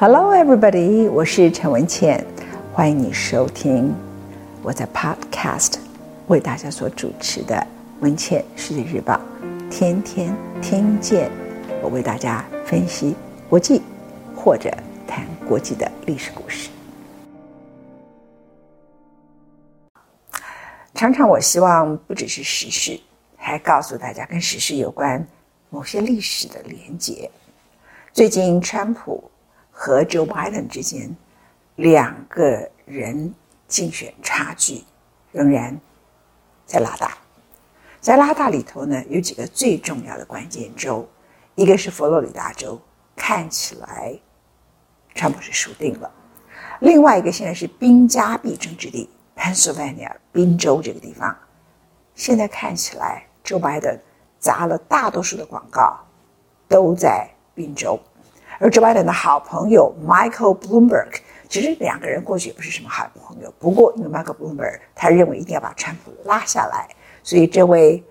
Hello, everybody！我是陈文茜，欢迎你收听我在 Podcast 为大家所主持的《文茜世界日报》，天天听见我为大家分析国际或者谈国际的历史故事。常常我希望不只是时事，还告诉大家跟时事有关某些历史的连结。最近川普。和 Joe Biden 之间，两个人竞选差距仍然在拉大。在拉大里头呢，有几个最重要的关键州，一个是佛罗里达州，看起来川普是输定了；另外一个现在是兵家必争之地，Pennsylvania 宾州这个地方，现在看起来 Joe Biden 砸了大多数的广告都在宾州。而 Joe Biden 的好朋友 Michael Bloomberg，其实两个人过去也不是什么好朋友。不过，因为 Michael Bloomberg 他认为一定要把川普拉下来，所以这位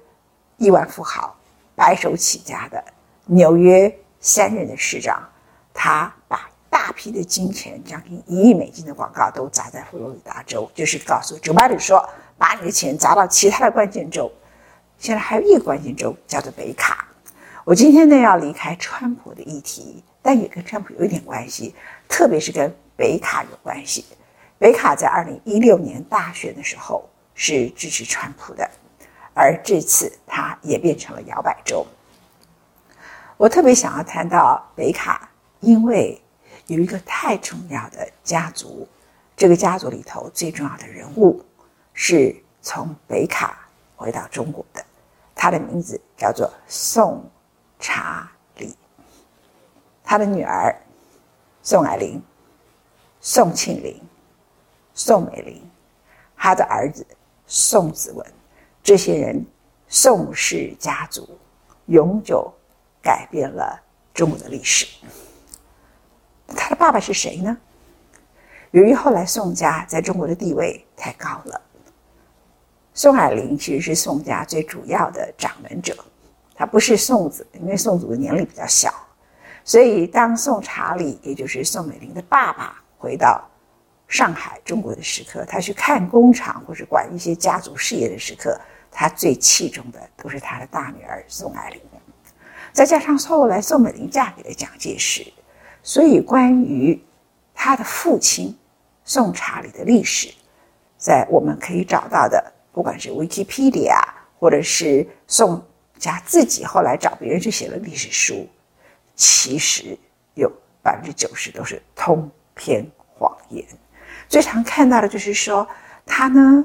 亿万富豪、白手起家的纽约三任的市长，他把大批的金钱，将近一亿美金的广告都砸在佛罗里达州，就是告诉 Joe Biden 说，把你的钱砸到其他的关键州。现在还有一个关键州叫做北卡。我今天呢要离开川普的议题。但也跟川普有一点关系，特别是跟北卡有关系。北卡在二零一六年大选的时候是支持川普的，而这次他也变成了摇摆州。我特别想要谈到北卡，因为有一个太重要的家族，这个家族里头最重要的人物是从北卡回到中国的，他的名字叫做宋查。他的女儿宋霭龄、宋庆龄、宋美龄，他的儿子宋子文，这些人宋氏家族永久改变了中国的历史。他的爸爸是谁呢？由于后来宋家在中国的地位太高了，宋霭龄其实是宋家最主要的掌门者，他不是宋子，因为宋祖的年龄比较小。所以，当宋查理，也就是宋美龄的爸爸，回到上海中国的时刻，他去看工厂或是管一些家族事业的时刻，他最器重的都是他的大女儿宋霭龄。再加上后来宋美龄嫁给了蒋介石，所以关于他的父亲宋查理的历史，在我们可以找到的，不管是 Wikipedia，或者是宋家自己后来找别人去写了历史书。其实有百分之九十都是通篇谎言。最常看到的就是说，他呢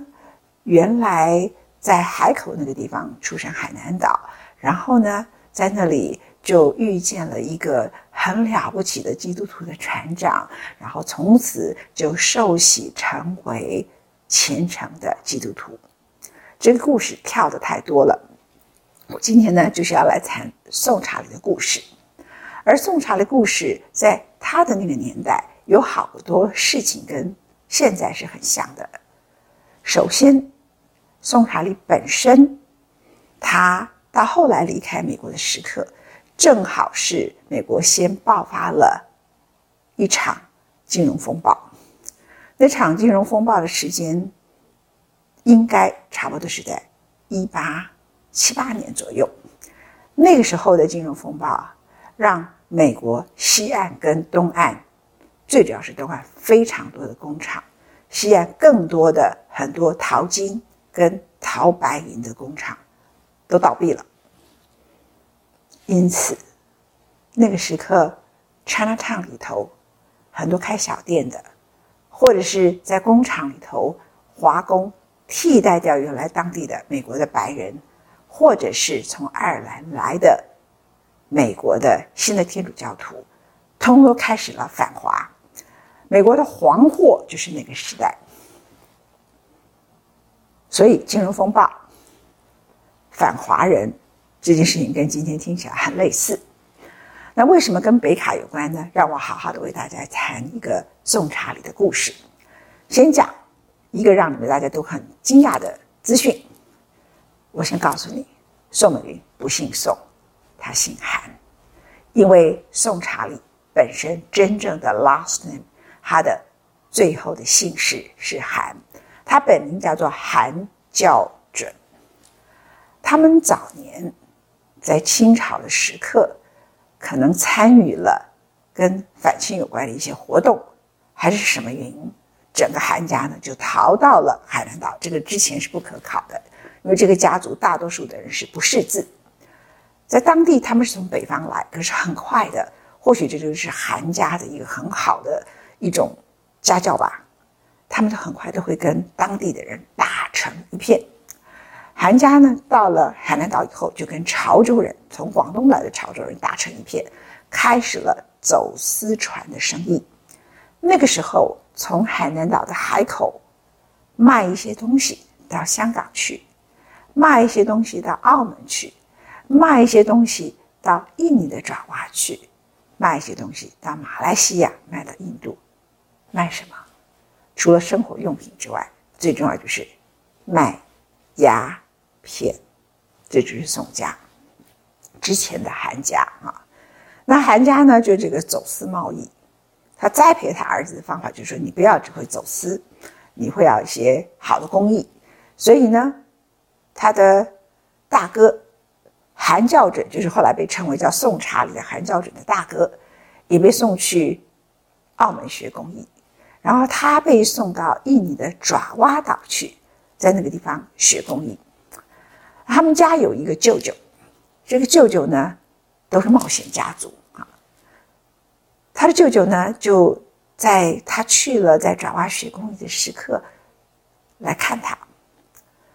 原来在海口那个地方出生海南岛，然后呢在那里就遇见了一个很了不起的基督徒的船长，然后从此就受洗成为虔诚的基督徒。这个故事跳得太多了，我今天呢就是要来谈宋查理的故事。而宋查理故事在他的那个年代有好多事情跟现在是很像的。首先，宋查理本身，他到后来离开美国的时刻，正好是美国先爆发了一场金融风暴。那场金融风暴的时间，应该差不多是在一八七八年左右。那个时候的金融风暴让美国西岸跟东岸，最主要是东岸非常多的工厂，西岸更多的很多淘金跟淘白银的工厂都倒闭了。因此，那个时刻，Chinatown 里头很多开小店的，或者是在工厂里头华工替代掉原来当地的美国的白人，或者是从爱尔兰来的。美国的新的天主教徒，通通都开始了反华。美国的黄祸就是那个时代，所以金融风暴、反华人这件事情跟今天听起来很类似。那为什么跟北卡有关呢？让我好好的为大家谈一个宋查理的故事。先讲一个让你们大家都很惊讶的资讯。我先告诉你，宋美龄不姓宋。他姓韩，因为宋查理本身真正的 last name，他的最后的姓氏是韩，他本名叫做韩教准。他们早年在清朝的时刻，可能参与了跟反清有关的一些活动，还是什么原因，整个韩家呢就逃到了海南岛。这个之前是不可考的，因为这个家族大多数的人是不识字，在当地他们是从北方来，可是很快的，或许这就是韩家的一个很好的一种家教吧，他们就很快都会跟当地的人打成一片。韩家呢，到了海南岛以后，就跟潮州人，从广东来的潮州人打成一片，开始了走私船的生意。那个时候，从海南岛的海口卖一些东西到香港去，卖一些东西到澳门去，卖一些东西到印尼的爪哇去，卖一些东西到马来西亚，卖到印度。卖什么？除了生活用品之外，最重要就是卖鸦。片，这就是宋家之前的韩家啊。那韩家呢，就这个走私贸易，他栽培他儿子的方法就是说，你不要只会走私，你会要一些好的工艺。所以呢，他的大哥韩教准，就是后来被称为叫宋查理的韩教准的大哥，也被送去澳门学工艺，然后他被送到印尼的爪哇岛去，在那个地方学工艺。他们家有一个舅舅，这个舅舅呢，都是冒险家族啊。他的舅舅呢，就在他去了在爪哇学工艺的时刻来看他。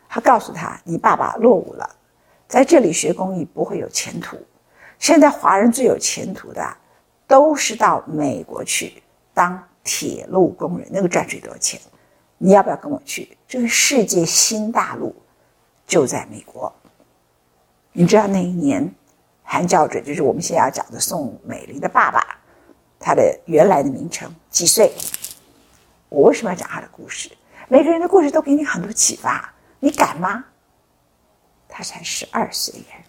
他告诉他：“你爸爸落伍了，在这里学工艺不会有前途。现在华人最有前途的，都是到美国去当铁路工人，那个赚最多钱。你要不要跟我去？这个世界新大陆。”就在美国，你知道那一年，韩教准就是我们现在要讲的宋美龄的爸爸，他的原来的名称几岁？我为什么要讲他的故事？每个人的故事都给你很多启发，你敢吗？他才十二岁耶。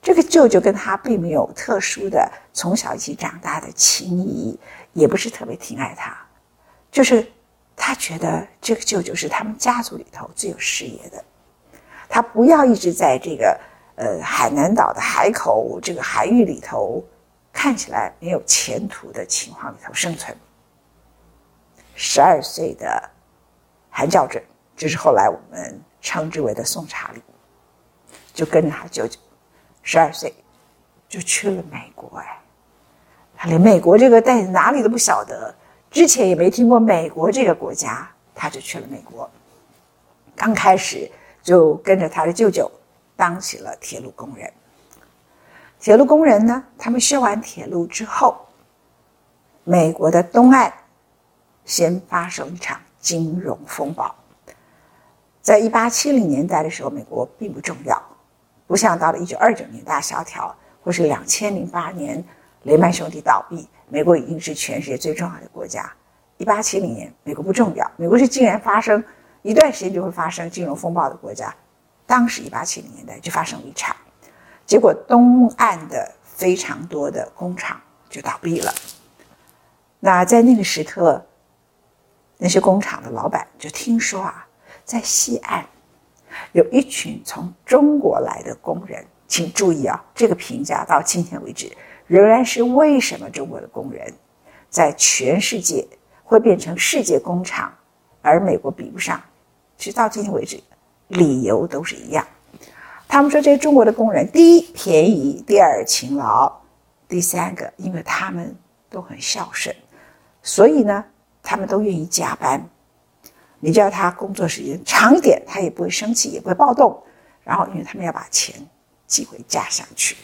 这个舅舅跟他并没有特殊的从小一起长大的情谊，也不是特别挺爱他，就是他觉得这个舅舅是他们家族里头最有事业的。他不要一直在这个呃海南岛的海口这个海域里头，看起来没有前途的情况里头生存。十二岁的韩教准，就是后来我们称之为的宋查理，就跟着他舅舅，十二岁就去了美国。哎，他连美国这个在哪里都不晓得，之前也没听过美国这个国家，他就去了美国。刚开始。就跟着他的舅舅当起了铁路工人。铁路工人呢，他们修完铁路之后，美国的东岸先发生一场金融风暴。在一八七零年代的时候，美国并不重要，不像到了一九二九年大萧条，或是两千零八年雷曼兄弟倒闭，美国已经是全世界最重要的国家。一八七零年，美国不重要，美国是竟然发生。一段时间就会发生金融风暴的国家，当时一八七零年代就发生了一场，结果东岸的非常多的工厂就倒闭了。那在那个时刻，那些工厂的老板就听说啊，在西岸有一群从中国来的工人，请注意啊，这个评价到今天为止仍然是为什么中国的工人在全世界会变成世界工厂，而美国比不上。直到今天为止，理由都是一样。他们说这些中国的工人，第一便宜，第二勤劳，第三个，因为他们都很孝顺，所以呢，他们都愿意加班。你叫他工作时间长一点，他也不会生气，也不会暴动。然后，因为他们要把钱寄回家乡去，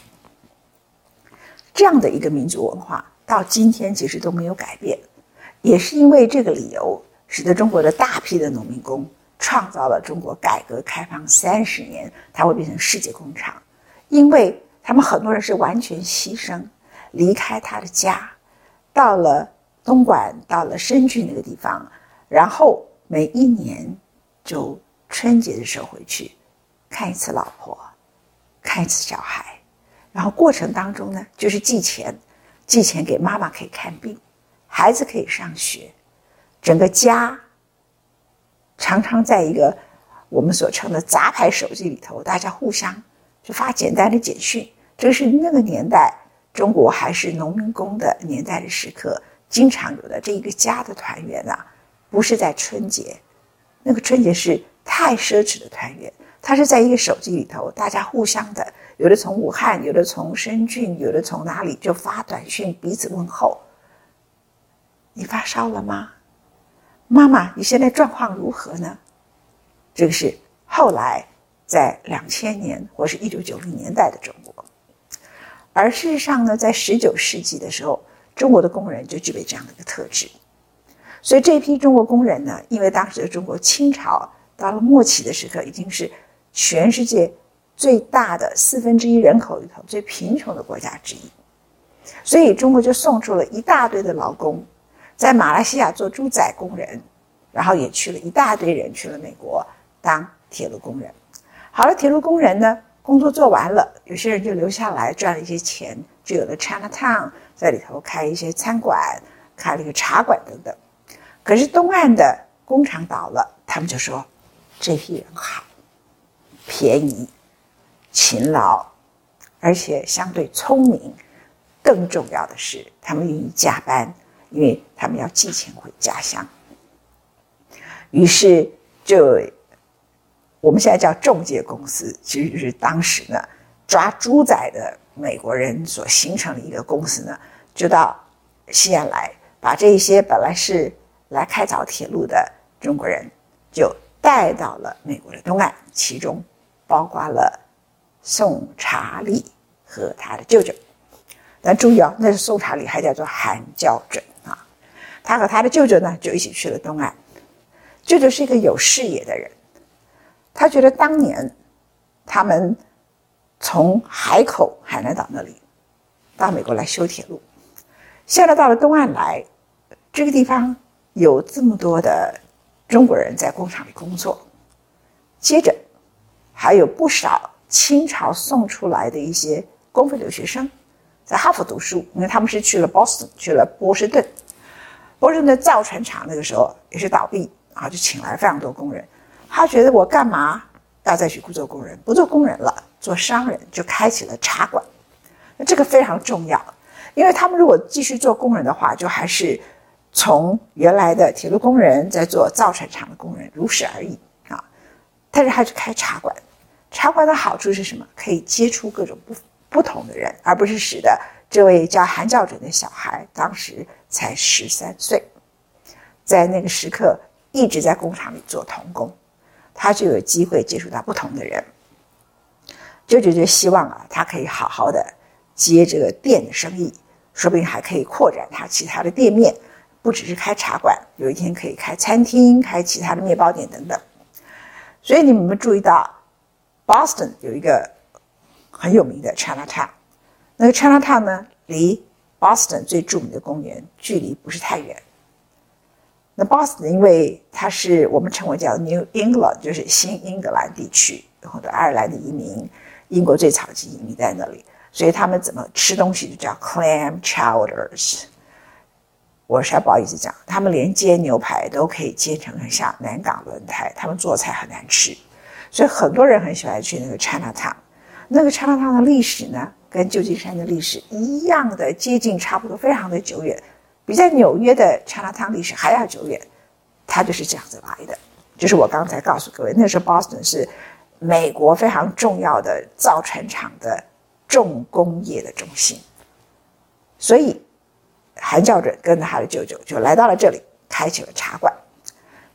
这样的一个民族文化到今天其实都没有改变，也是因为这个理由，使得中国的大批的农民工。创造了中国改革开放三十年，它会变成世界工厂，因为他们很多人是完全牺牲，离开他的家，到了东莞，到了深圳那个地方，然后每一年就春节的时候回去，看一次老婆，看一次小孩，然后过程当中呢，就是寄钱，寄钱给妈妈可以看病，孩子可以上学，整个家常常在一个我们所称的杂牌手机里头，大家互相就发简单的简讯。这是那个年代中国还是农民工的年代的时刻，经常有的这一个家的团圆啊，不是在春节，那个春节是太奢侈的团圆，它是在一个手机里头，大家互相的，有的从武汉，有的从深圳，有的从哪里就发短信彼此问候。你发烧了吗？妈妈，你现在状况如何呢？这个是后来在两千年或是一九九零年代的中国。而事实上呢，在十九世纪的时候，中国的工人就具备这样的一个特质。所以这批中国工人呢，因为当时的中国清朝到了末期的时刻，已经是全世界最大的四分之一人口里头最贫穷的国家之一，所以中国就送出了一大堆的劳工，在马来西亚做猪仔工人，然后也去了一大堆人去了美国当铁路工人。好了，铁路工人呢，工作做完了，有些人就留下来赚了一些钱，就有了 Chinatown，在里头开一些餐馆，开了一个茶馆等等。可是东岸的工厂倒了，他们就说这批人好，便宜、勤劳，而且相对聪明。更重要的是，他们愿意加班，因为他们要寄钱回家乡。于是就。我们现在叫中介公司，其实是当时呢抓猪仔的美国人所形成的一个公司呢，就到西安来，把这些本来是来开凿铁路的中国人，就带到了美国的东岸，其中包括了宋查理和他的舅舅。但注意啊，那是宋查理，还叫做韩教准啊。他和他的舅舅呢，就一起去了东岸。舅舅是一个有视野的人。他觉得当年他们从海口海南岛那里到美国来修铁路，现在到了东岸来，这个地方有这么多的中国人在工厂里工作，接着还有不少清朝送出来的一些公费留学生在哈佛读书，因为他们是去了 Boston，去了波士顿，波士顿造船厂那个时候也是倒闭啊，就请来非常多工人。他觉得我干嘛要再去做工人？不做工人了，做商人，就开启了茶馆。那这个非常重要，因为他们如果继续做工人的话，就还是从原来的铁路工人在做造船厂的工人，如是而已啊。但是他去开茶馆，茶馆的好处是什么？可以接触各种不不同的人，而不是使得这位叫韩教准的小孩当时才十三岁，在那个时刻一直在工厂里做童工。他就有机会接触到不同的人，舅舅就希望啊，他可以好好的接这个店的生意，说不定还可以扩展他其他的店面，不只是开茶馆，有一天可以开餐厅、开其他的面包店等等。所以你们注意到，Boston 有一个很有名的 Chinatown，那个 Chinatown 呢，离 Boston 最著名的公园距离不是太远。那 Boston 因为它是我们称为叫 New England，就是新英格兰地区，有很多爱尔兰的移民，英国最早期移民在那里，所以他们怎么吃东西就叫 clam chowders。我实在不好意思讲，他们连煎牛排都可以煎成很像南港轮胎，他们做菜很难吃，所以很多人很喜欢去那个 Chinatown。那个 Chinatown 的历史呢，跟旧金山的历史一样的接近，差不多，非常的久远。比在纽约的 Chinatown 历史还要久远，它就是这样子来的。就是我刚才告诉各位，那时候 Boston 是美国非常重要的造船厂的重工业的中心，所以韩教准跟着他的舅舅就来到了这里，开启了茶馆。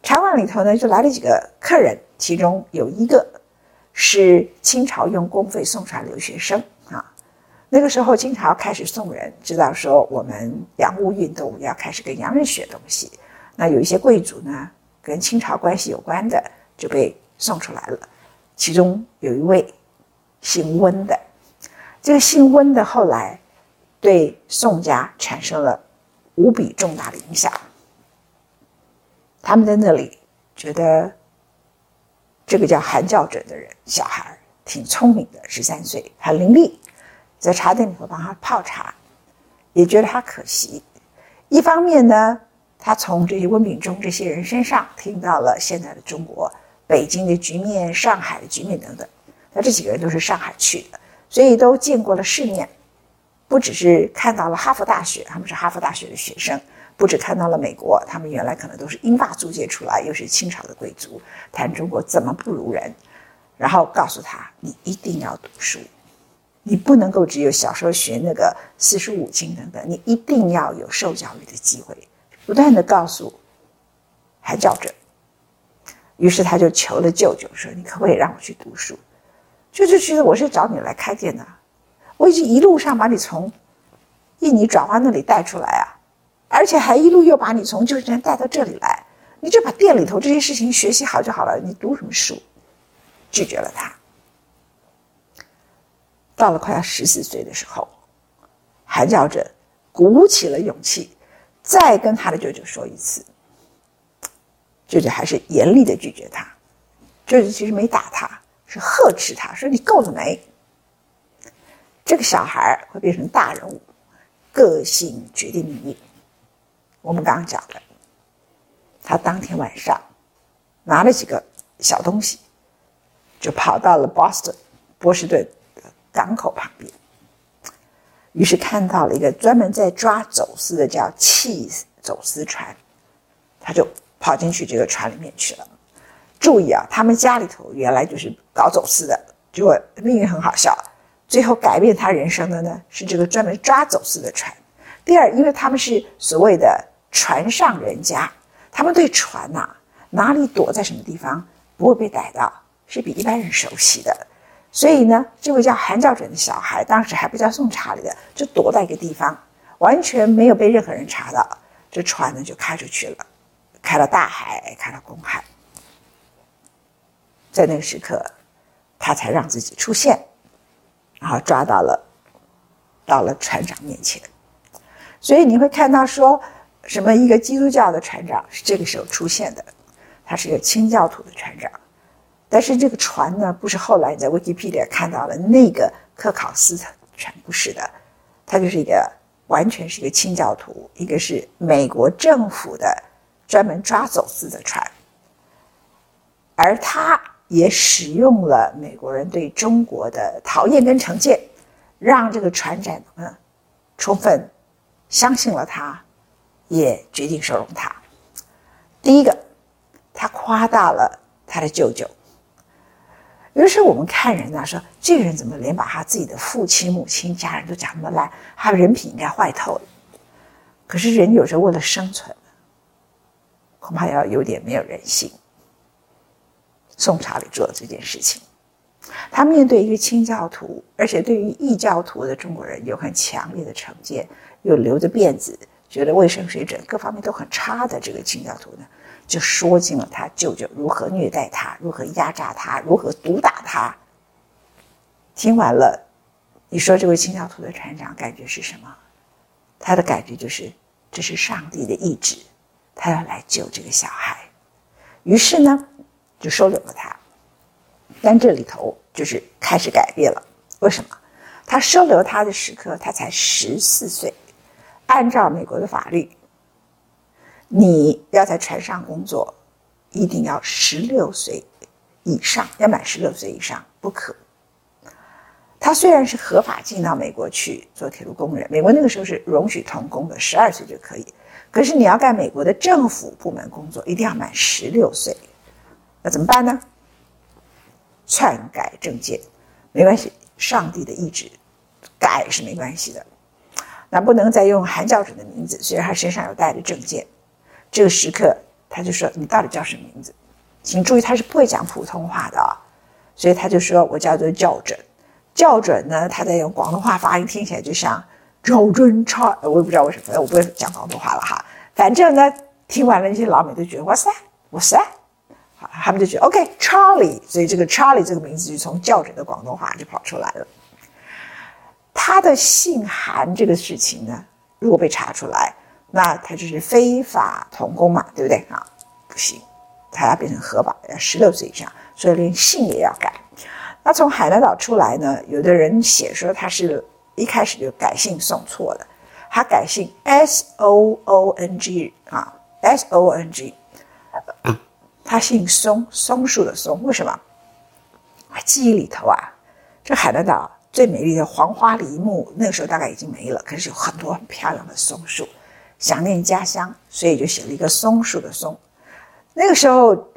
茶馆里头呢，就来了几个客人，其中有一个是清朝用公费送出来留学生啊。那个时候，清朝开始送人，知道说我们洋务运动要开始跟洋人学东西。那有一些贵族呢，跟清朝关系有关的就被送出来了。其中有一位姓温的，这个姓温的后来对宋家产生了无比重大的影响。他们在那里觉得这个叫韩教准的人，小孩挺聪明的，十三岁，很伶俐。在茶店里头帮他泡茶，也觉得他可惜。一方面呢，他从这些温秉忠这些人身上听到了现在的中国，北京的局面、上海的局面等等。那这几个人都是上海去的，所以都见过了世面，不只是看到了哈佛大学，他们是哈佛大学的学生；不只看到了美国，他们原来可能都是英法租界出来，又是清朝的贵族，谈中国怎么不如人。然后告诉他，你一定要读书，你不能够只有小时候学那个四书五经等等，你一定要有受教育的机会。不断地告诉韩教准，于是他就求了舅舅说：“你可不可以让我去读书？”舅舅觉得我是找你来开店的，我已经一路上把你从印尼爪哇那里带出来啊，而且还一路又把你从旧金山带到这里来，你就把店里头这些事情学习好就好了，你读什么书？拒绝了他。到了快要十四岁的时候，韩教准鼓起了勇气，再跟他的舅舅说一次。舅舅还是严厉的拒绝他。舅舅其实没打他，是呵斥他说：“你够了没？这个小孩会变成大人物，个性决定命运。”我们刚刚讲的，他当天晚上拿了几个小东西。就跑到了 Boston 波士顿港口旁边，于是看到了一个专门在抓走私的叫气走私船，他就跑进去这个船里面去了。注意啊，他们家里头原来就是搞走私的，结果命运很好笑，最后改变他人生的呢是这个专门抓走私的船。第二，因为他们是所谓的船上人家，他们对船呐、哪里躲在什么地方不会被逮到。是比一般人熟悉的，所以呢，这位叫韩教准的小孩，当时还不叫宋查理的，就躲在一个地方，完全没有被任何人查到。这船呢就开出去了，开到大海，开到公海。在那个时刻，他才让自己出现，然后抓到了，到了船长面前。所以你会看到说，什么一个基督教的船长是这个时候出现的，他是一个清教徒的船长。但是这个船呢，不是后来你在 Wikipedia 看到了那个科考斯的船，不是的，它就是一个完全是一个清教徒，一个是美国政府的专门抓走私的船，而他也使用了美国人对中国的讨厌跟成见，让这个船长呢充分相信了他，也决定收容他。第一个，他夸大了他的舅舅。有的时候我们看人呐，说这个人怎么连把他自己的父亲、母亲、家人都讲那么烂，他人品应该坏透了。可是人有时候为了生存，恐怕要有点没有人性。宋查理做了这件事情，他面对一个清教徒，而且对于异教徒的中国人有很强烈的成见，又留着辫子，觉得卫生水准各方面都很差的这个清教徒呢。就说尽了他舅舅如何虐待他，如何压榨他，如何毒打他。听完了，你说这位清教徒的船长感觉是什么？他的感觉就是这是上帝的意志，他要来救这个小孩。于是呢，就收留了他。但这里头就是开始改变了。为什么？他收留他的时刻，他才十四岁，按照美国的法律。你要在船上工作，一定要十六岁以上，要满十六岁以上不可。他虽然是合法进到美国去做铁路工人，美国那个时候是容许童工的，十二岁就可以。可是你要干美国的政府部门工作，一定要满十六岁。那怎么办呢？篡改证件，没关系，上帝的意志，改是没关系的。那不能再用韩教准的名字，虽然他身上有带着证件。这个时刻，他就说：“你到底叫什么名字？”请注意，他是不会讲普通话的啊，所以他就说：“我叫做教准。”教准呢，他在用广东话发音，听起来就像“教准差”，我也不知道为什么，我不会讲广东话了哈。反正呢，听完了那些老美都觉得：“哇塞，哇塞！”他们就觉得 “OK，Charlie”，所以这个 Charlie 这个名字就从教准的广东话就跑出来了。他的姓韩这个事情呢，如果被查出来。那他就是非法童工嘛，对不对啊？不行，他要变成合法，要十六岁以上，所以连姓也要改。那从海南岛出来呢，有的人写说他是一开始就改姓送错了，他改姓 S O O N G 啊，S O O N G，他姓松，松树的松。为什么？记忆里头啊，这海南岛最美丽的黄花梨木，那个时候大概已经没了，可是有很多很漂亮的松树。想念家乡，所以就写了一个松树的松。那个时候，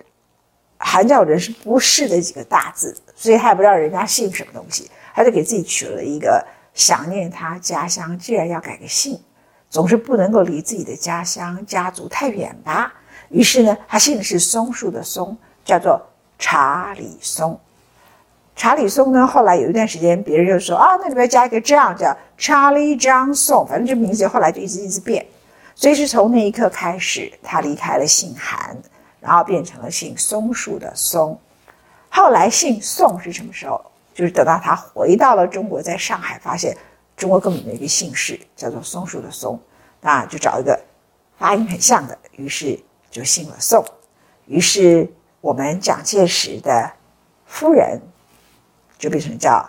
韩教人是不识的几个大字，所以他也不知道人家姓什么东西，他就给自己取了一个想念他家乡，既然要改个姓，总是不能够离自己的家乡家族太远吧。于是呢，他姓是松树的松，叫做查理松。查理松呢，后来有一段时间，别人就说啊，那里边加一个这样叫 Charlie Johnson，反正这名字后来就一直一直变。所以是从那一刻开始，他离开了姓韩，然后变成了姓松树的松。后来姓宋是什么时候？就是等到他回到了中国，在上海发现中国根本没一个姓氏叫做松树的松，那就找一个发音很像的，于是就姓了宋。于是我们蒋介石的夫人就变成叫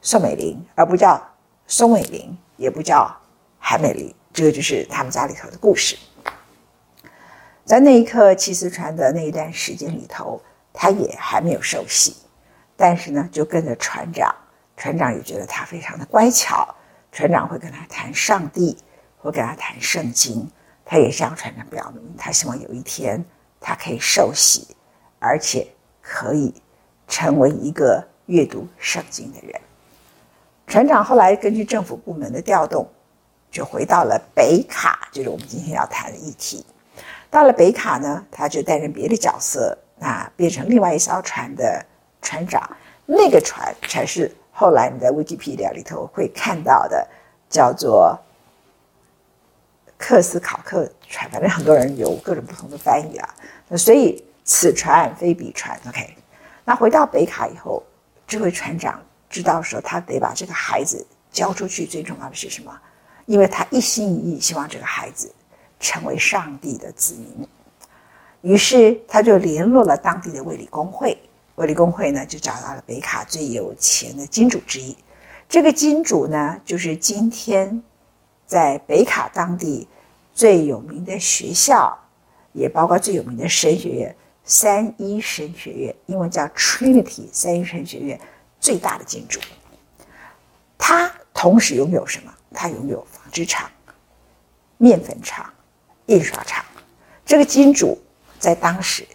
宋美龄，而不叫宋美龄，也不叫韩美龄。这个就是他们家里头的故事。在那一刻，七四船的那一段时间里头，他也还没有受洗，但是呢，就跟着船长，船长也觉得他非常的乖巧，船长会跟他谈上帝，会跟他谈圣经，他也向船长表明，他希望有一天他可以受洗，而且可以成为一个阅读圣经的人。船长后来根据政府部门的调动。就回到了北卡，就是我们今天要谈的议题。到了北卡呢，他就担任别的角色，那变成另外一艘船的船长。那个船才是后来你在 VGP 里头会看到的，叫做克斯考克船。反正很多人有各种不同的翻译啊。那所以此船非彼船。OK，那回到北卡以后，这位船长知道说他得把这个孩子交出去，最重要的是什么？因为他一心一意希望这个孩子成为上帝的子民，于是他就联络了当地的卫理公会。卫理公会呢，就找到了北卡最有钱的金主之一。这个金主呢，就是今天在北卡当地最有名的学校，也包括最有名的神学院——三一神学院，英文叫 Trinity 三一神学院最大的金主。他同时拥有什么？他拥有纺织厂、面粉厂、印刷厂。这个金主在当时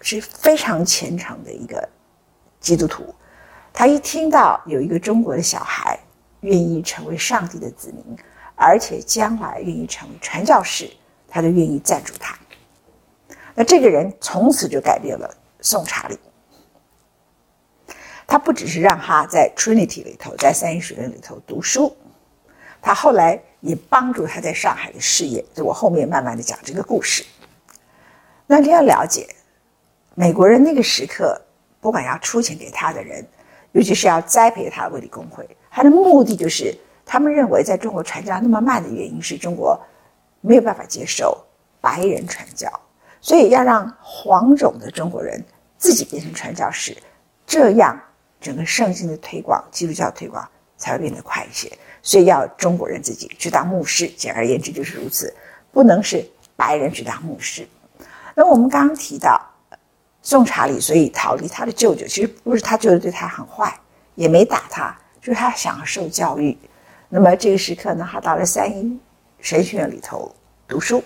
是非常虔诚的一个基督徒。他一听到有一个中国的小孩愿意成为上帝的子民，而且将来愿意成为传教士，他就愿意赞助他。那这个人从此就改变了宋查理。他不只是让他在 Trinity 里头，在三一学院里头读书。他后来也帮助他在上海的事业，就我后面慢慢的讲这个故事。那你要了解，美国人那个时刻，不管要出钱给他的人，尤其是要栽培他为理工会，他的目的就是，他们认为在中国传教那么慢的原因是中国没有办法接受白人传教，所以要让黄种的中国人自己变成传教士，这样整个圣经的推广、基督教推广才会变得快一些。所以要中国人自己去当牧师，简而言之就是如此，不能是白人去当牧师。那我们刚刚提到宋查理，所以逃离他的舅舅，其实不是他舅舅对他很坏，也没打他，就是他想要受教育。那么这个时刻呢，他到了三一神学院里头读书，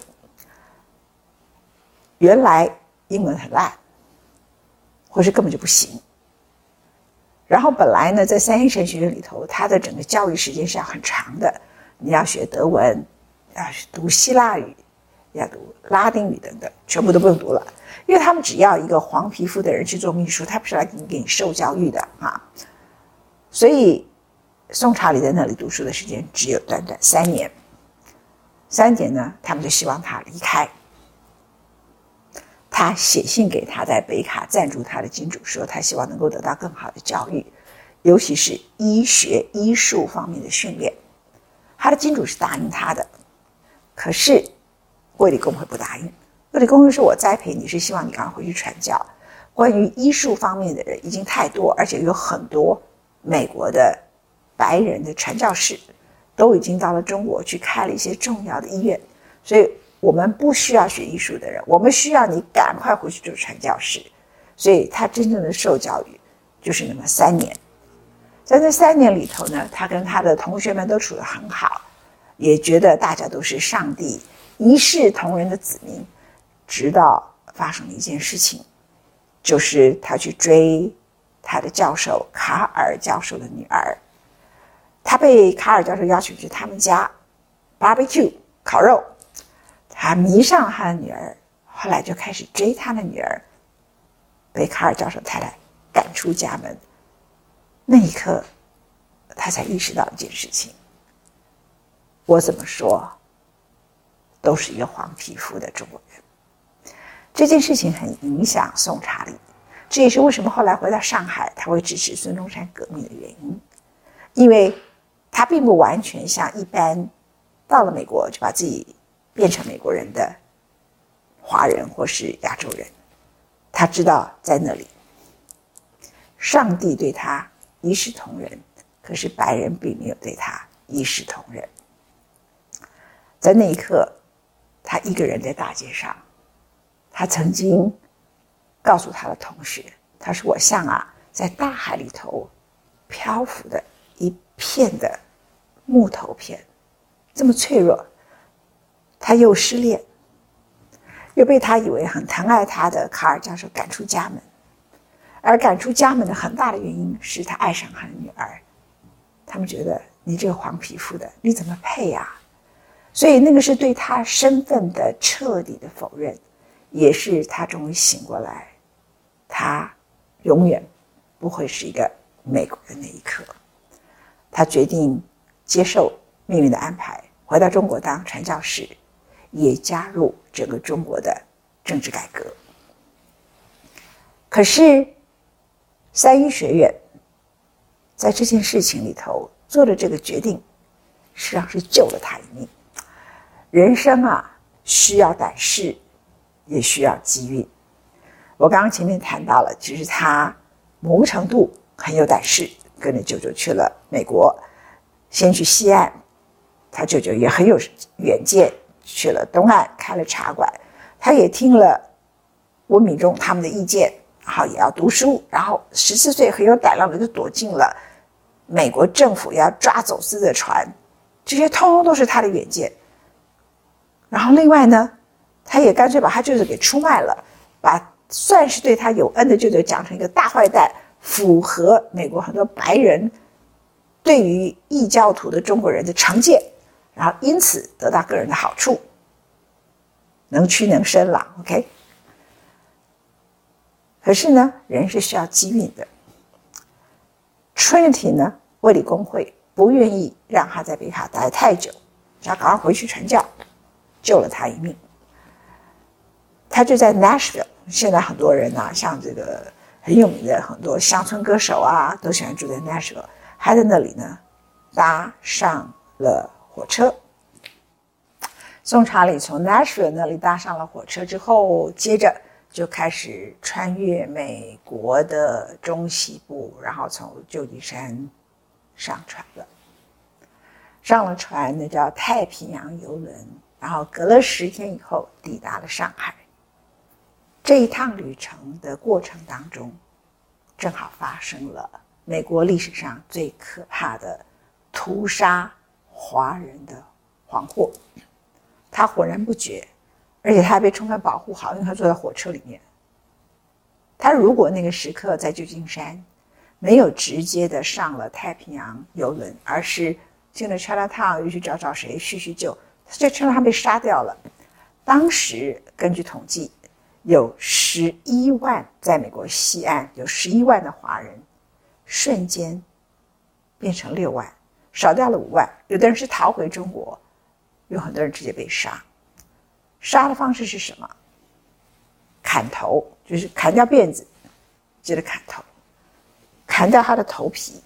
原来英文很烂，或是根本就不行。然后本来呢，在三一神学院里头，他的整个教育时间是要很长的。你要学德文，要读希腊语，要读拉丁语等等，全部都不用读了，因为他们只要一个黄皮肤的人去做秘书，他不是来给你给你受教育的啊。所以宋查理在那里读书的时间只有短短三年。三年呢，他们就希望他离开。他写信给他在北卡赞助他的金主，说他希望能够得到更好的教育，尤其是医学医术方面的训练。他的金主是答应他的，可是卫理公会不答应。卫理公会说：“我栽培你是希望你赶快回去传教。关于医术方面的人已经太多，而且有很多美国的白人的传教士都已经到了中国去开了一些重要的医院，所以我们不需要学艺术的人，我们需要你赶快回去做传教士。所以他真正的受教育就是那么三年，在这三年里头呢，他跟他的同学们都处得很好，也觉得大家都是上帝一视同仁的子民，直到发生了一件事情，就是他去追他的教授卡尔教授的女儿。他被卡尔教授邀请去他们家 barbecue 烤肉，他迷上了他的女儿，后来就开始追他的女儿，被卡尔教授太太赶出家门。那一刻，他才意识到一件事情：我怎么说，都是一个黄皮肤的中国人。这件事情很影响宋查理，这也是为什么后来回到上海，他会支持孙中山革命的原因，因为。他并不完全像一般到了美国就把自己变成美国人的华人或是亚洲人，他知道在那里，上帝对他一视同仁，可是白人并没有对他一视同仁。在那一刻，他一个人在大街上，他曾经告诉他的同学：“他说我像啊，在大海里头漂浮的。”一片的木头片，这么脆弱，他又失恋，又被他以为很疼爱他的卡尔教授赶出家门，而赶出家门的很大的原因是他爱上他的女儿，他们觉得你这个黄皮肤的你怎么配呀？所以那个是对他身份的彻底的否认，也是他终于醒过来，他永远不会是一个美国的那一刻。他决定接受命运的安排，回到中国当传教士，也加入整个中国的政治改革。可是，三一学院在这件事情里头做的这个决定，实际上是救了他一命。人生啊，需要胆识，也需要机运。我刚刚前面谈到了，其实他某个程度很有胆识。跟着舅舅去了美国，先去西岸，他舅舅也很有远见，去了东岸开了茶馆，他也听了温铭忠他们的意见，然后也要读书，然后十四岁很有胆量的就躲进了美国政府要抓走私的船，这些通通都是他的远见。然后另外呢，他也干脆把他舅舅给出卖了，把算是对他有恩的舅舅讲成一个大坏蛋。符合美国很多白人对于异教徒的中国人的成见，然后因此得到个人的好处，能屈能伸了。OK，可是呢，人是需要机运的。Trinity 呢，卫理公会不愿意让他在北卡待太久，要赶快回去传教，救了他一命。他就在 Nashville，现在很多人啊，像这个。很有名的很多乡村歌手啊，都喜欢住在 Nashville，还在那里呢，搭上了火车。宋查理从 Nashville 那里搭上了火车之后，接着就开始穿越美国的中西部，然后从旧金山上船了。上了船，那叫太平洋游轮，然后隔了十天以后抵达了上海。这一趟旅程的过程当中，正好发生了美国历史上最可怕的屠杀华人的黄祸。他浑然不觉，而且他还被充分保护好，因为他坐在火车里面。他如果那个时刻在旧金山，没有直接的上了太平洋游轮，而是进了 Chinatown 又去找找谁叙叙旧，这 Chinatown 被杀掉了。当时根据统计。有十一万，在美国西岸有十一万的华人，瞬间变成六万，少掉了五万。有的人是逃回中国，有很多人直接被杀。杀的方式是什么？砍头，就是砍掉辫子，接着砍头，砍掉他的头皮。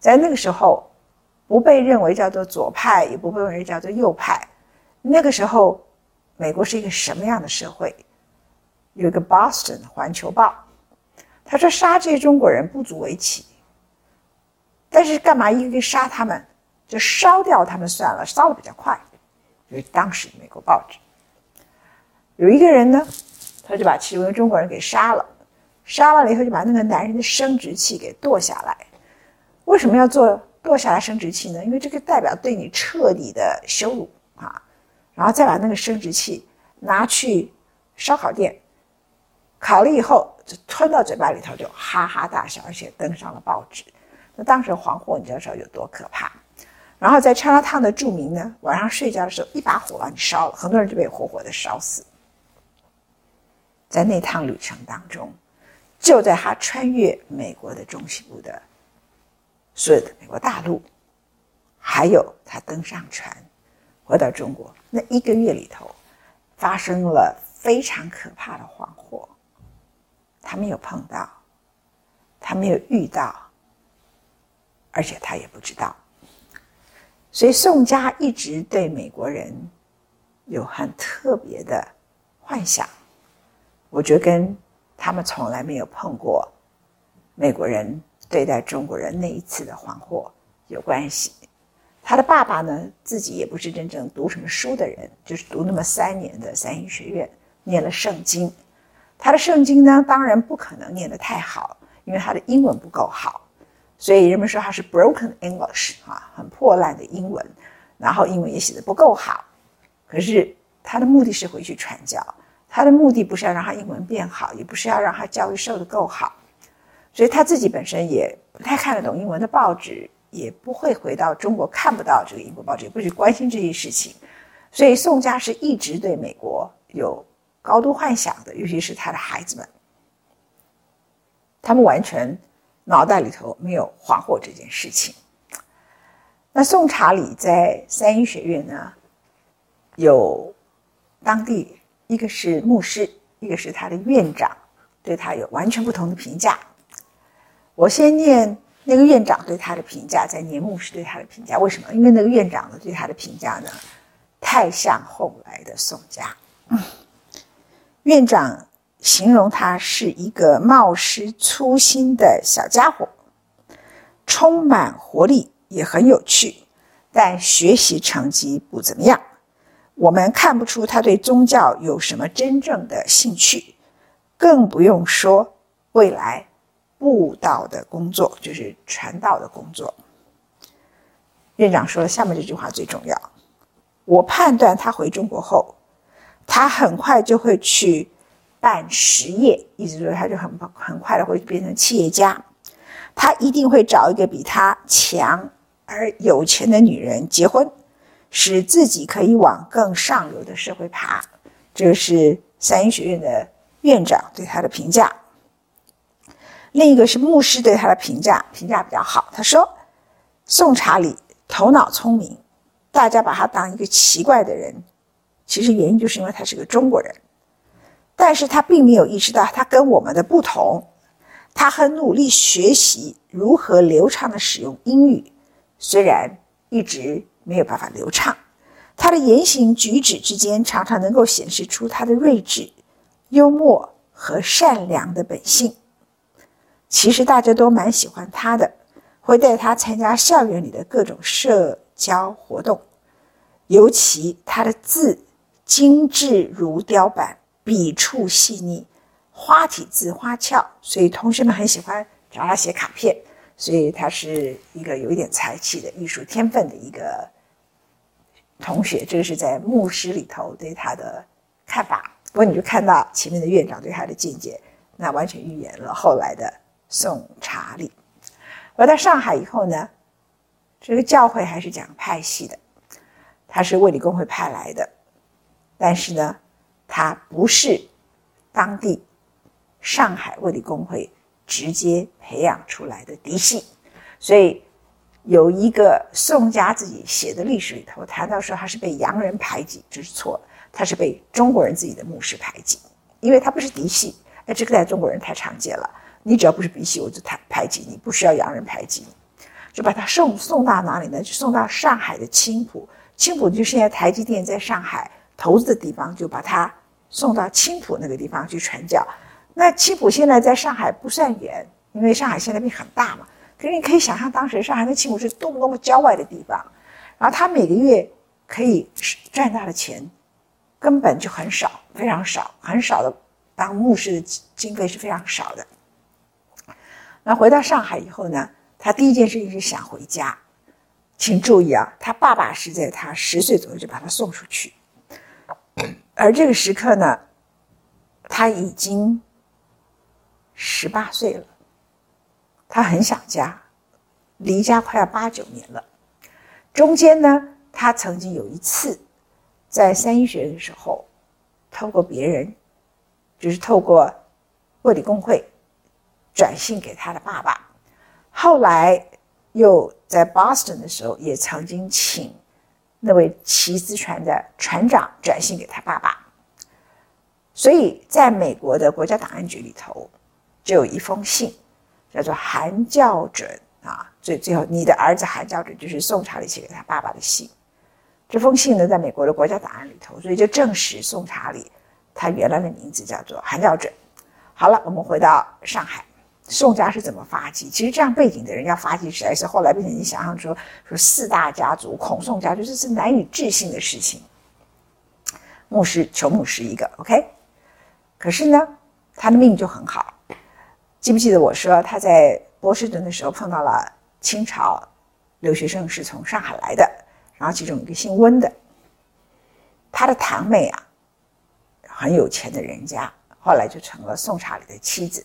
在那个时候，不被认为叫做左派，也不被认为叫做右派。那个时候，美国是一个什么样的社会？有一个 Boston 环球报，他说杀这些中国人不足为奇，但是干嘛一个个杀他们？就烧掉他们算了，烧的比较快。就是当时美国报纸。有一个人呢，他就把其中一个中国人给杀了，杀完了以后就把那个男人的生殖器给剁下来。为什么要做剁下来生殖器呢？因为这个代表对你彻底的羞辱啊！然后再把那个生殖器拿去烧烤店烤了以后，就吞到嘴巴里头，就哈哈大笑，而且登上了报纸。那当时黄祸，你知道有多可怕？然后在 Chinatown 的著名呢，晚上睡觉的时候，一把火把你烧了，很多人就被活活的烧死。在那趟旅程当中，就在他穿越美国的中西部的所有的美国大陆，还有他登上船回到中国那一个月里头，发生了非常可怕的黄祸。他没有碰到，他没有遇到。而且他也不知道，所以宋家一直对美国人有很特别的幻想。我觉得跟他们从来没有碰过美国人对待中国人那一次的黄祸有关系。他的爸爸呢，自己也不是真正读什么书的人，就是读那么三年的三一学院，念了圣经。他的圣经呢，当然不可能念得太好，因为他的英文不够好。所以人们说他是 broken English 啊，很破烂的英文，然后英文也写得不够好。可是他的目的是回去传教，他的目的不是要让他英文变好，也不是要让他教育受得够好。所以他自己本身也不太看得懂英文的报纸，也不会回到中国看不到这个英国报纸，也不去关心这些事情。所以宋家是一直对美国有高度幻想的，尤其是他的孩子们，他们完全。脑袋里头没有黄祸这件事情。那宋查理在三一学院呢，有当地一个是牧师，一个是他的院长，对他有完全不同的评价。我先念那个院长对他的评价，再念牧师对他的评价。为什么？因为那个院长呢对他的评价呢，太像后来的宋家。嗯，院长。形容他是一个冒失粗心的小家伙，充满活力，也很有趣，但学习成绩不怎么样。我们看不出他对宗教有什么真正的兴趣，更不用说未来布道的工作，就是传道的工作。院长说了下面这句话最重要：我判断他回中国后，他很快就会去。办实业，意思说他就很很快的会变成企业家。他一定会找一个比他强而有钱的女人结婚，使自己可以往更上流的社会爬。这个是三一学院的院长对他的评价。另一个是牧师对他的评价，评价比较好。他说：“宋查理头脑聪明，大家把他当一个奇怪的人，其实原因就是因为他是个中国人。”但是他并没有意识到他跟我们的不同，他很努力学习如何流畅的使用英语，虽然一直没有办法流畅，他的言行举止之间常常能够显示出他的睿智、幽默和善良的本性。其实大家都蛮喜欢他的，会带他参加校园里的各种社交活动，尤其他的字精致如雕版。笔触细腻，花体字花俏，所以同学们很喜欢找他写卡片。所以他是一个有一点才气的艺术天分的一个同学。这个是在牧师里头对他的看法。不过你就看到前面的院长对他的见解，那完全预言了后来的宋查理。而到上海以后呢，这个教会还是讲派系的，他是卫理公会派来的，但是呢。他不是当地上海卫理公会直接培养出来的嫡系，所以有一个宋家自己写的历史里头谈到说他是被洋人排挤，这是错的，他是被中国人自己的牧师排挤，因为他不是嫡系，哎，这个在中国人太常见了，你只要不是嫡系，我就排排挤你，不需要洋人排挤你，就把他送送到哪里呢？就送到上海的青浦，青浦就是现在台积电在上海投资的地方，就把他。送到青浦那个地方去传教，那青浦现在在上海不算远，因为上海现在变很大嘛。可是你可以想象，当时上海的青浦是多么多么郊外的地方，然后他每个月可以赚到的钱根本就很少，非常少，很少的。当牧师的经费是非常少的。那回到上海以后呢，他第一件事情是想回家。请注意啊，他爸爸是在他十岁左右就把他送出去，而这个时刻呢，他已经十八岁了，他很想家，离家快要八九年了。中间呢，他曾经有一次在三一学院的时候，透过别人，就是透过卧底工会转信给他的爸爸，后来。又在 Boston 的时候，也曾经请那位骑资船的船长转信给他爸爸。所以，在美国的国家档案局里头，就有一封信，叫做韩教准啊。最最后，你的儿子韩教准就是宋查理写给他爸爸的信。这封信呢，在美国的国家档案里头，所以就证实宋查理他原来的名字叫做韩教准。好了，我们回到上海。宋家是怎么发迹？其实这样背景的人要发迹，实在是后来变成你想象说说四大家族孔宋家，就是是难以置信的事情。牧师穷牧师一个，OK。可是呢，他的命就很好。记不记得我说他在波士顿的时候碰到了清朝留学生，是从上海来的，然后其中一个姓温的，他的堂妹啊，很有钱的人家，后来就成了宋查理的妻子。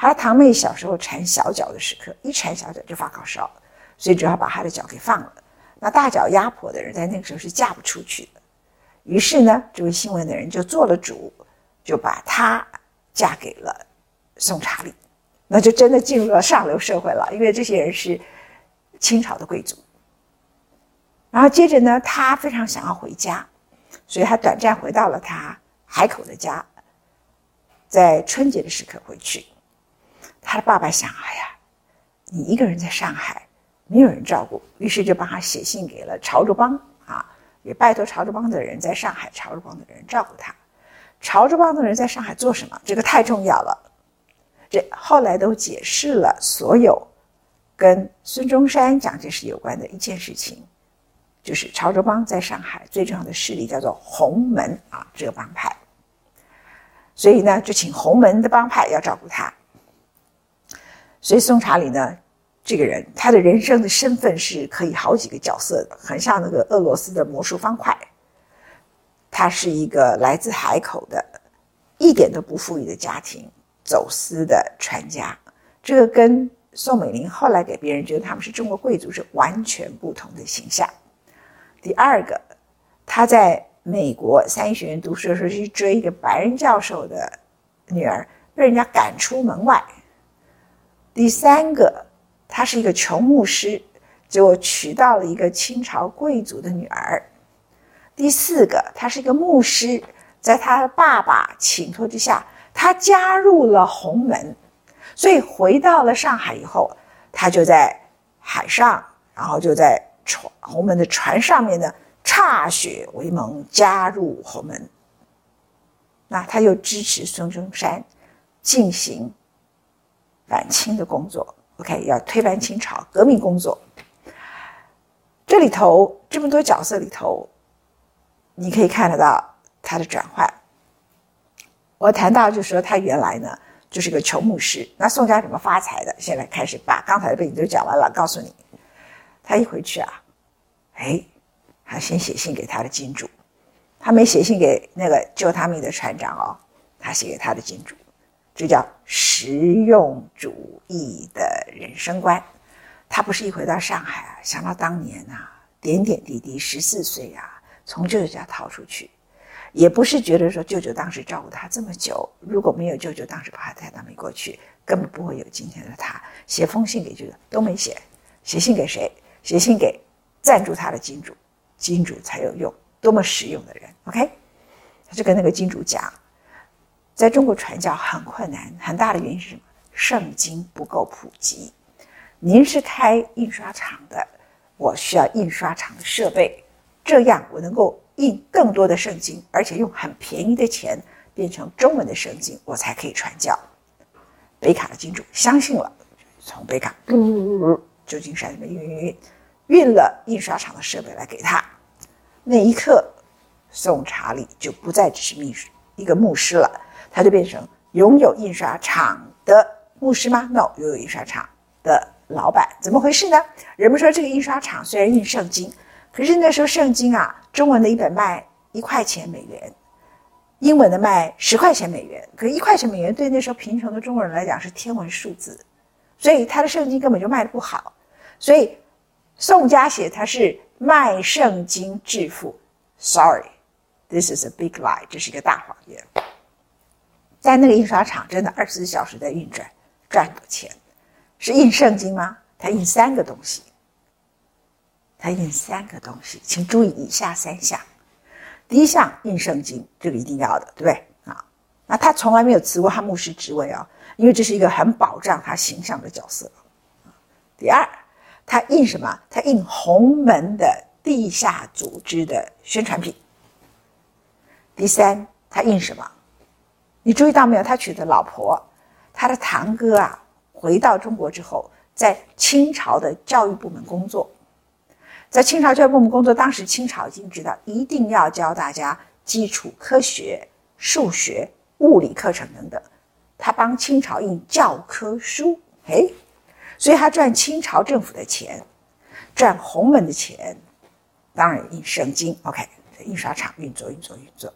他的堂妹小时候缠小脚的时刻，一缠小脚就发高烧，所以只好把他的脚给放了。那大脚压迫的人在那个时候是嫁不出去的，于是呢，这位姓温的人就做了主，就把她嫁给了宋查理，那就真的进入了上流社会了，因为这些人是清朝的贵族。然后接着呢，他非常想要回家，所以他短暂回到了他海口的家，在春节的时刻回去。他的爸爸想：“哎呀，你一个人在上海，没有人照顾，于是就帮他写信给了潮州帮啊，也拜托潮州帮的人在上海，潮州帮的人照顾他。潮州帮的人在上海做什么？这个太重要了。这后来都解释了所有跟孙中山蒋介石有关的一件事情，就是潮州帮在上海最重要的势力叫做洪门啊，这个帮派。所以呢，就请洪门的帮派要照顾他。”所以宋查理呢，这个人他的人生的身份是可以好几个角色的，很像那个俄罗斯的魔术方块。他是一个来自海口的，一点都不富裕的家庭，走私的船家。这个跟宋美龄后来给别人觉得他们是中国贵族是完全不同的形象。第二个，他在美国三一学院读书的时候去追一个白人教授的女儿，被人家赶出门外。第三个，他是一个穷牧师，结果娶到了一个清朝贵族的女儿。第四个，他是一个牧师，在他的爸爸请托之下，他加入了洪门，所以回到了上海以后，他就在海上，然后就在船洪门的船上面呢，歃血为盟，加入洪门。那他又支持孙中山进行。反清的工作，OK，要推翻清朝革命工作。这里头这么多角色里头，你可以看得到他的转换。我谈到就是说，他原来呢就是个穷牧师。那宋家怎么发财的？现在开始把刚才的背景都讲完了，告诉你。他一回去啊，哎，他先写信给他的金主，他没写信给那个救他命的船长哦，他写给他的金主。这叫实用主义的人生观。他不是一回到上海啊，想到当年啊，点点滴滴，十四岁啊，从舅舅家逃出去，也不是觉得说舅舅当时照顾他这么久，如果没有舅舅当时把他带到美国去，根本不会有今天的他。写封信给舅舅都没写，写信给谁？写信给赞助他的金主，金主才有用，多么实用的人。OK，他就跟那个金主讲。在中国传教很困难，很大的原因是什么？圣经不够普及。您是开印刷厂的，我需要印刷厂的设备，这样我能够印更多的圣经，而且用很便宜的钱变成中文的圣经，我才可以传教。北卡的金主相信了，从北卡，旧金山那边运运运，运了印刷厂的设备来给他。那一刻，宋查理就不再只是秘书一个牧师了，他就变成拥有印刷厂的牧师吗？No，拥有印刷厂的老板。怎么回事呢？人们说这个印刷厂虽然印圣经，可是那时候圣经啊，中文的一本卖一块钱美元。英文的卖十块钱美元，可一块钱美元对那时候贫穷的中国人来讲是天文数字，所以他的圣经根本就卖的不好。所以宋家写他是卖圣经致富，Sorry，this is a big lie，这是一个大谎言。但那个印刷厂真的二十四小时在运转，赚的钱是印圣经吗？他印三个东西，他印三个东西，请注意以下三项。第一项印圣经，这个一定要的，对不对啊？那他从来没有辞过他牧师职位啊，因为这是一个很保障他形象的角色。第二，他印什么？他印洪门的地下组织的宣传品。第三，他印什么？你注意到没有？他娶的老婆，他的堂哥啊，回到中国之后，在清朝的教育部门工作。在清朝教育部门工作，当时清朝已经知道一定要教大家基础科学、数学、物理课程等等。他帮清朝印教科书，诶，所以他赚清朝政府的钱，赚洪门的钱，当然印圣经。OK，印刷厂运作、运作、运作。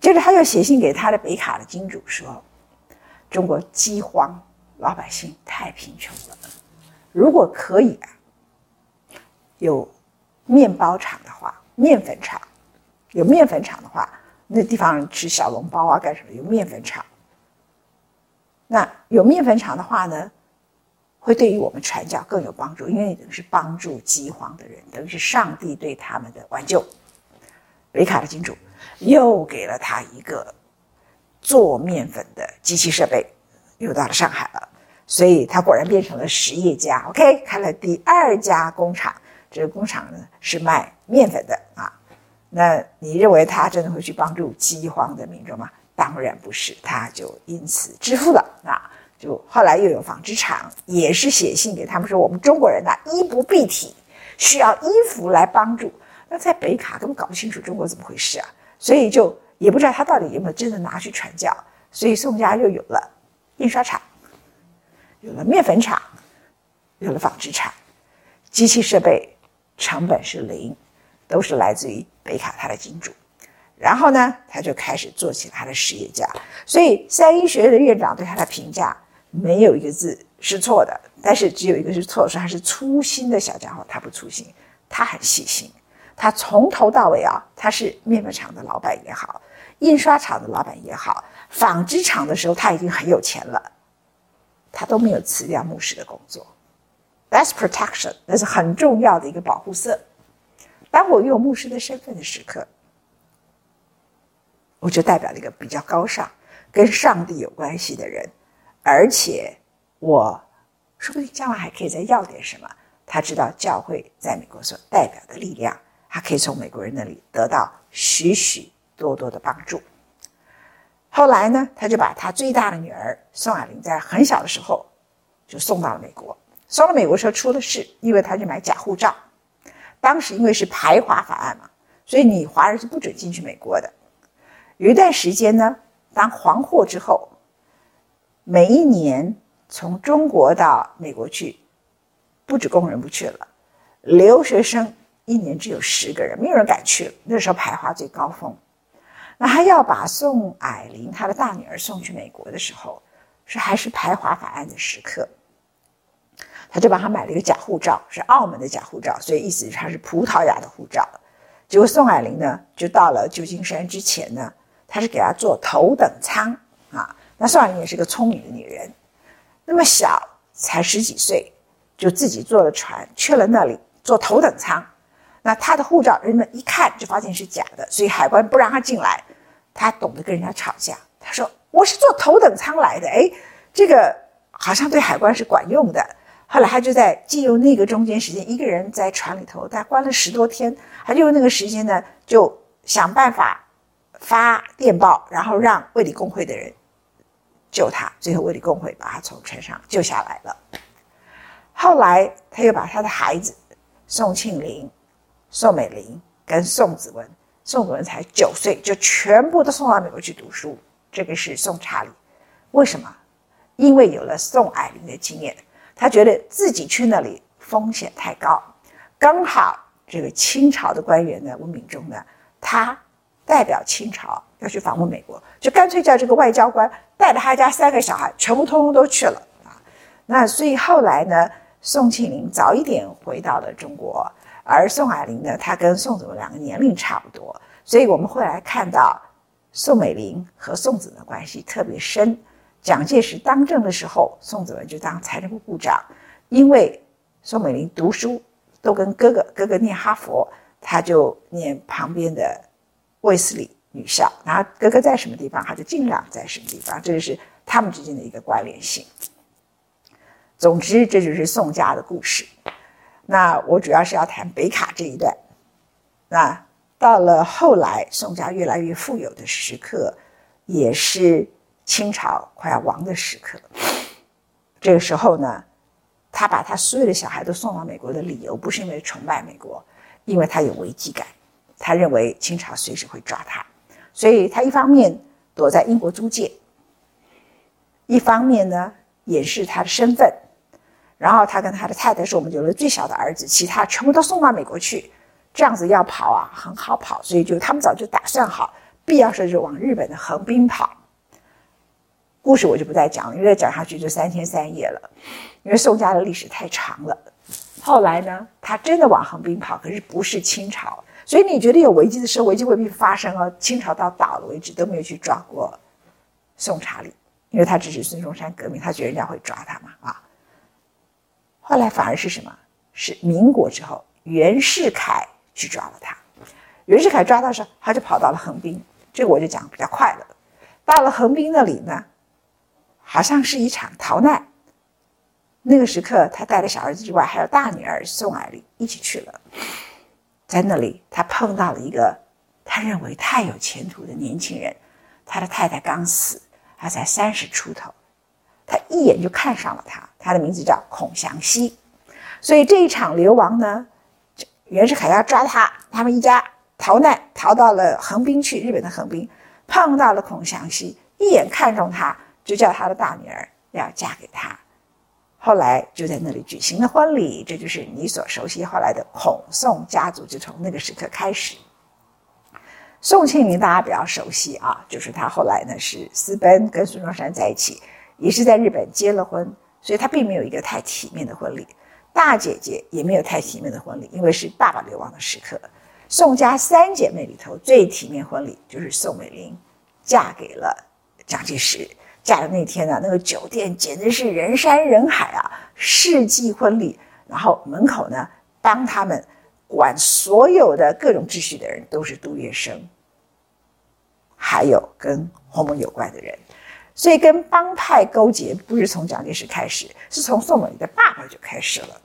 接着他又写信给他的北卡的金主说：“中国饥荒，老百姓太贫穷了，如果可以啊。”有面包厂的话，面粉厂有面粉厂的话，那地方吃小笼包啊干什么？有面粉厂，那有面粉厂的话呢，会对于我们传教更有帮助，因为等于是帮助饥荒的人，等于是上帝对他们的挽救。北卡的金主又给了他一个做面粉的机器设备，又到了上海了，所以他果然变成了实业家。OK，开了第二家工厂。这个工厂呢是卖面粉的啊，那你认为他真的会去帮助饥荒的民众吗？当然不是，他就因此致富了啊。就后来又有纺织厂，也是写信给他们说，我们中国人呐、衣不蔽体，需要衣服来帮助。那在北卡根本搞不清楚中国怎么回事啊，所以就也不知道他到底有没有真的拿去传教。所以宋家又有了印刷厂，有了面粉厂，有了纺织厂，机器设备。成本是零，都是来自于北卡他的金主，然后呢，他就开始做起他的实业家。所以三一学院的院长对他的评价没有一个字是错的，但是只有一个是错，说他是粗心的小家伙。他不粗心，他很细心。他从头到尾啊，他是面粉厂的老板也好，印刷厂的老板也好，纺织厂的时候他已经很有钱了，他都没有辞掉牧师的工作。That's protection，那是很重要的一个保护色。当我有牧师的身份的时刻，我就代表了一个比较高尚、跟上帝有关系的人，而且我说不定将来还可以再要点什么。他知道教会在美国所代表的力量，他可以从美国人那里得到许许多多的帮助。后来呢，他就把他最大的女儿宋霭龄在很小的时候就送到了美国。送到美国时候出了事，因为他去买假护照。当时因为是排华法案嘛，所以你华人是不准进去美国的。有一段时间呢，当黄祸之后，每一年从中国到美国去，不止工人不去了，留学生一年只有十个人，没有人敢去了。那时候排华最高峰，那还要把宋霭龄他的大女儿送去美国的时候，是还是排华法案的时刻。他就帮他买了一个假护照，是澳门的假护照，所以意思是他是葡萄牙的护照。结果宋霭龄呢，就到了旧金山之前呢，他是给他坐头等舱啊。那宋霭龄也是个聪明的女人，那么小才十几岁，就自己坐了船去了那里坐头等舱。那他的护照人们一看就发现是假的，所以海关不让他进来。他懂得跟人家吵架，他说：“我是坐头等舱来的。”哎，这个好像对海关是管用的。后来他就在借用那个中间时间，一个人在船里头，他关了十多天，他就用那个时间呢，就想办法发电报，然后让卫理公会的人救他。最后卫理公会把他从船上救下来了。后来他又把他的孩子宋庆龄、宋美龄跟宋子文，宋子文才九岁，就全部都送到美国去读书。这个是宋查理，为什么？因为有了宋霭龄的经验，他觉得自己去那里风险太高。刚好这个清朝的官员呢，温秉忠呢，他代表清朝要去访问美国，就干脆叫这个外交官带着他家三个小孩，全部通通都去了啊。那所以后来呢，宋庆龄早一点回到了中国，而宋霭龄呢，她跟宋子文两个年龄差不多，所以我们会来看到宋美龄和宋子文的关系特别深。蒋介石当政的时候，宋子文就当财政部部长，因为宋美龄读书都跟哥哥，哥哥念哈佛，他就念旁边的卫斯理女校，然后哥哥在什么地方，他就尽量在什么地方，这就是他们之间的一个关联性。总之，这就是宋家的故事。那我主要是要谈北卡这一段。那到了后来，宋家越来越富有的时刻，也是。清朝快要亡的时刻，这个时候呢，他把他所有的小孩都送往美国的理由，不是因为崇拜美国，因为他有危机感，他认为清朝随时会抓他，所以他一方面躲在英国租界，一方面呢掩饰他的身份，然后他跟他的太太是：“我们有了最小的儿子，其他全部都送到美国去，这样子要跑啊，很好跑。”所以就他们早就打算好，必要时就往日本的横滨跑。故事我就不再讲了，因为再讲下去就三天三夜了。因为宋家的历史太长了。后来呢，他真的往横滨跑，可是不是清朝。所以你觉得有危机的时候，危机未必发生哦。清朝到倒了为止都没有去抓过宋查理，因为他只是孙中山革命，他觉得人家会抓他嘛啊。后来反而是什么？是民国之后，袁世凯去抓了他。袁世凯抓到时候，他就跑到了横滨。这个我就讲比较快了。到了横滨那里呢？好像是一场逃难。那个时刻，他带着小儿子之外，还有大女儿宋霭龄一起去了。在那里，他碰到了一个他认为太有前途的年轻人。他的太太刚死，他才三十出头，他一眼就看上了他。他的名字叫孔祥熙。所以这一场流亡呢，袁世凯要抓他，他们一家逃难，逃到了横滨去，日本的横滨，碰到了孔祥熙，一眼看中他。就叫他的大女儿要嫁给他，后来就在那里举行了婚礼。这就是你所熟悉后来的孔宋家族，就从那个时刻开始。宋庆龄大家比较熟悉啊，就是他后来呢是私奔跟孙中山在一起，也是在日本结了婚，所以他并没有一个太体面的婚礼。大姐姐也没有太体面的婚礼，因为是爸爸流亡的时刻。宋家三姐妹里头最体面婚礼就是宋美龄嫁给了蒋介石。嫁的那天呢、那个酒店简直是人山人海啊，世纪婚礼。然后门口呢，帮他们管所有的各种秩序的人都是杜月笙，还有跟鸿门有关的人。所以跟帮派勾结不是从蒋介石开始，是从宋美龄的爸爸就开始了。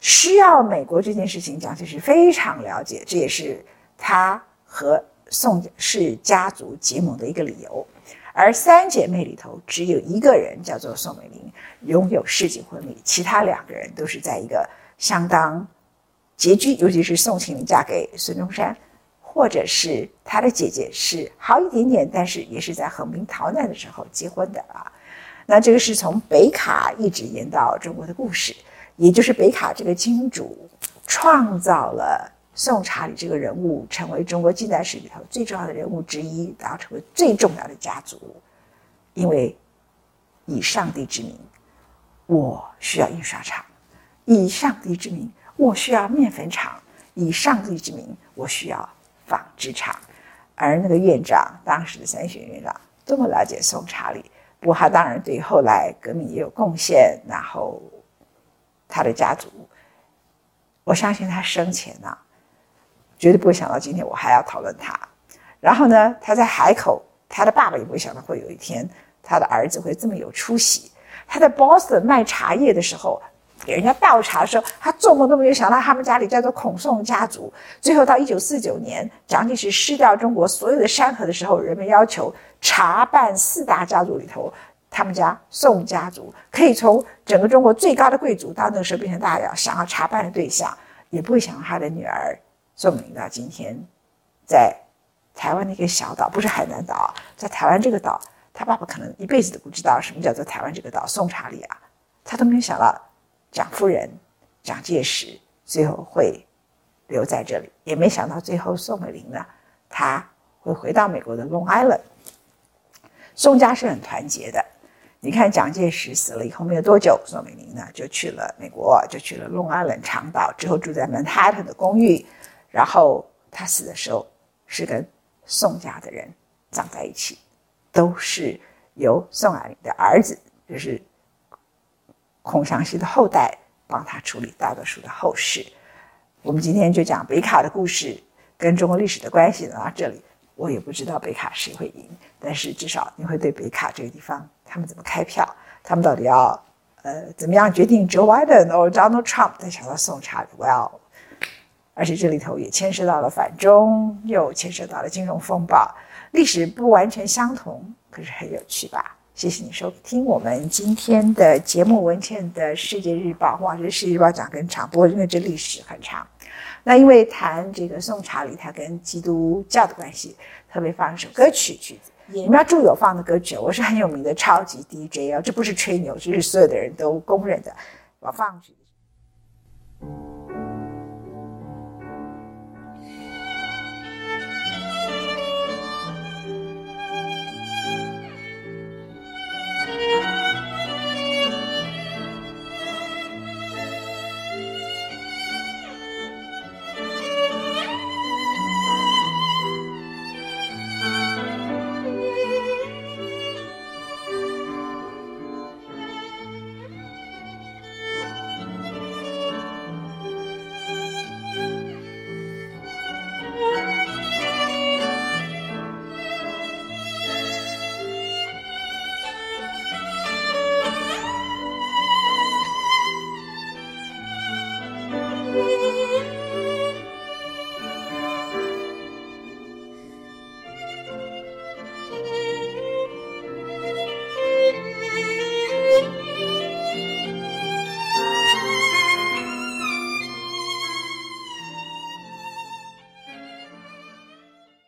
需要美国这件事情，蒋介石非常了解，这也是他和宋氏家族结盟的一个理由。而三姐妹里头，只有一个人叫做宋美龄，拥有世纪婚礼，其他两个人都是在一个相当拮据，尤其是宋庆龄嫁给孙中山，或者是他的姐姐是好一点点，但是也是在横滨逃难的时候结婚的啊。那这个是从北卡一直延到中国的故事，也就是北卡这个金主创造了。宋查理这个人物成为中国近代史里头最重要的人物之一，然后成为最重要的家族，因为以上帝之名，我需要印刷厂；以上帝之名，我需要面粉厂；以上帝之名，我需要纺织厂。而那个院长，当时的三学院长，多么了解宋查理！不过他当然对后来革命也有贡献。然后他的家族，我相信他生前呢、绝对不会想到今天我还要讨论他，然后呢，他在海口，他的爸爸也不会想到会有一天他的儿子会这么有出息。他在 Boston 卖茶叶的时候，给人家倒茶的时候，他做梦都没有想到他们家里叫做孔宋家族。最后到一九四九年，蒋介石失掉中国所有的山河的时候，人们要求查办四大家族里头，他们家宋家族可以从整个中国最高的贵族到那个时候变成大家想要查办的对象。也不会想到他的女儿宋美龄到今天在台湾的一个小岛，不是海南岛，在台湾这个岛，他爸爸可能一辈子都不知道什么叫做台湾这个岛。宋查理啊，他都没有想到蒋夫人、蒋介石最后会留在这里，也没想到最后宋美龄呢，她会回到美国的 Long Island。宋家是很团结的。你看，蒋介石死了以后没有多久，宋美龄呢就去了美国，就去了 Long Island 长岛，之后住在 Manhattan 的公寓。然后他死的时候是跟宋家的人葬在一起，都是由宋霭龄的儿子，就是孔祥熙的后代帮他处理大多数的后事。我们今天就讲北卡的故事跟中国历史的关系到这里。我也不知道北卡谁会赢，但是至少你会对北卡这个地方他们怎么开票，他们到底要呃怎么样决定 Joe Biden 或 Donald Trump？再想到宋查，Well，而且这里头也牵涉到了反中，又牵涉到了金融风暴，历史不完全相同，可是很有趣吧？谢谢你收听我们今天的节目，文倩的世界日报，哇，这世界日报讲更长，不过因为这历史很长。那因为谈这个宋查理，他跟基督教的关系，特别放一首歌曲曲子。你们要注意我放的歌曲，我是很有名的超级 DJ 哦，这不是吹牛，这是所有的人都公认的。我放曲子。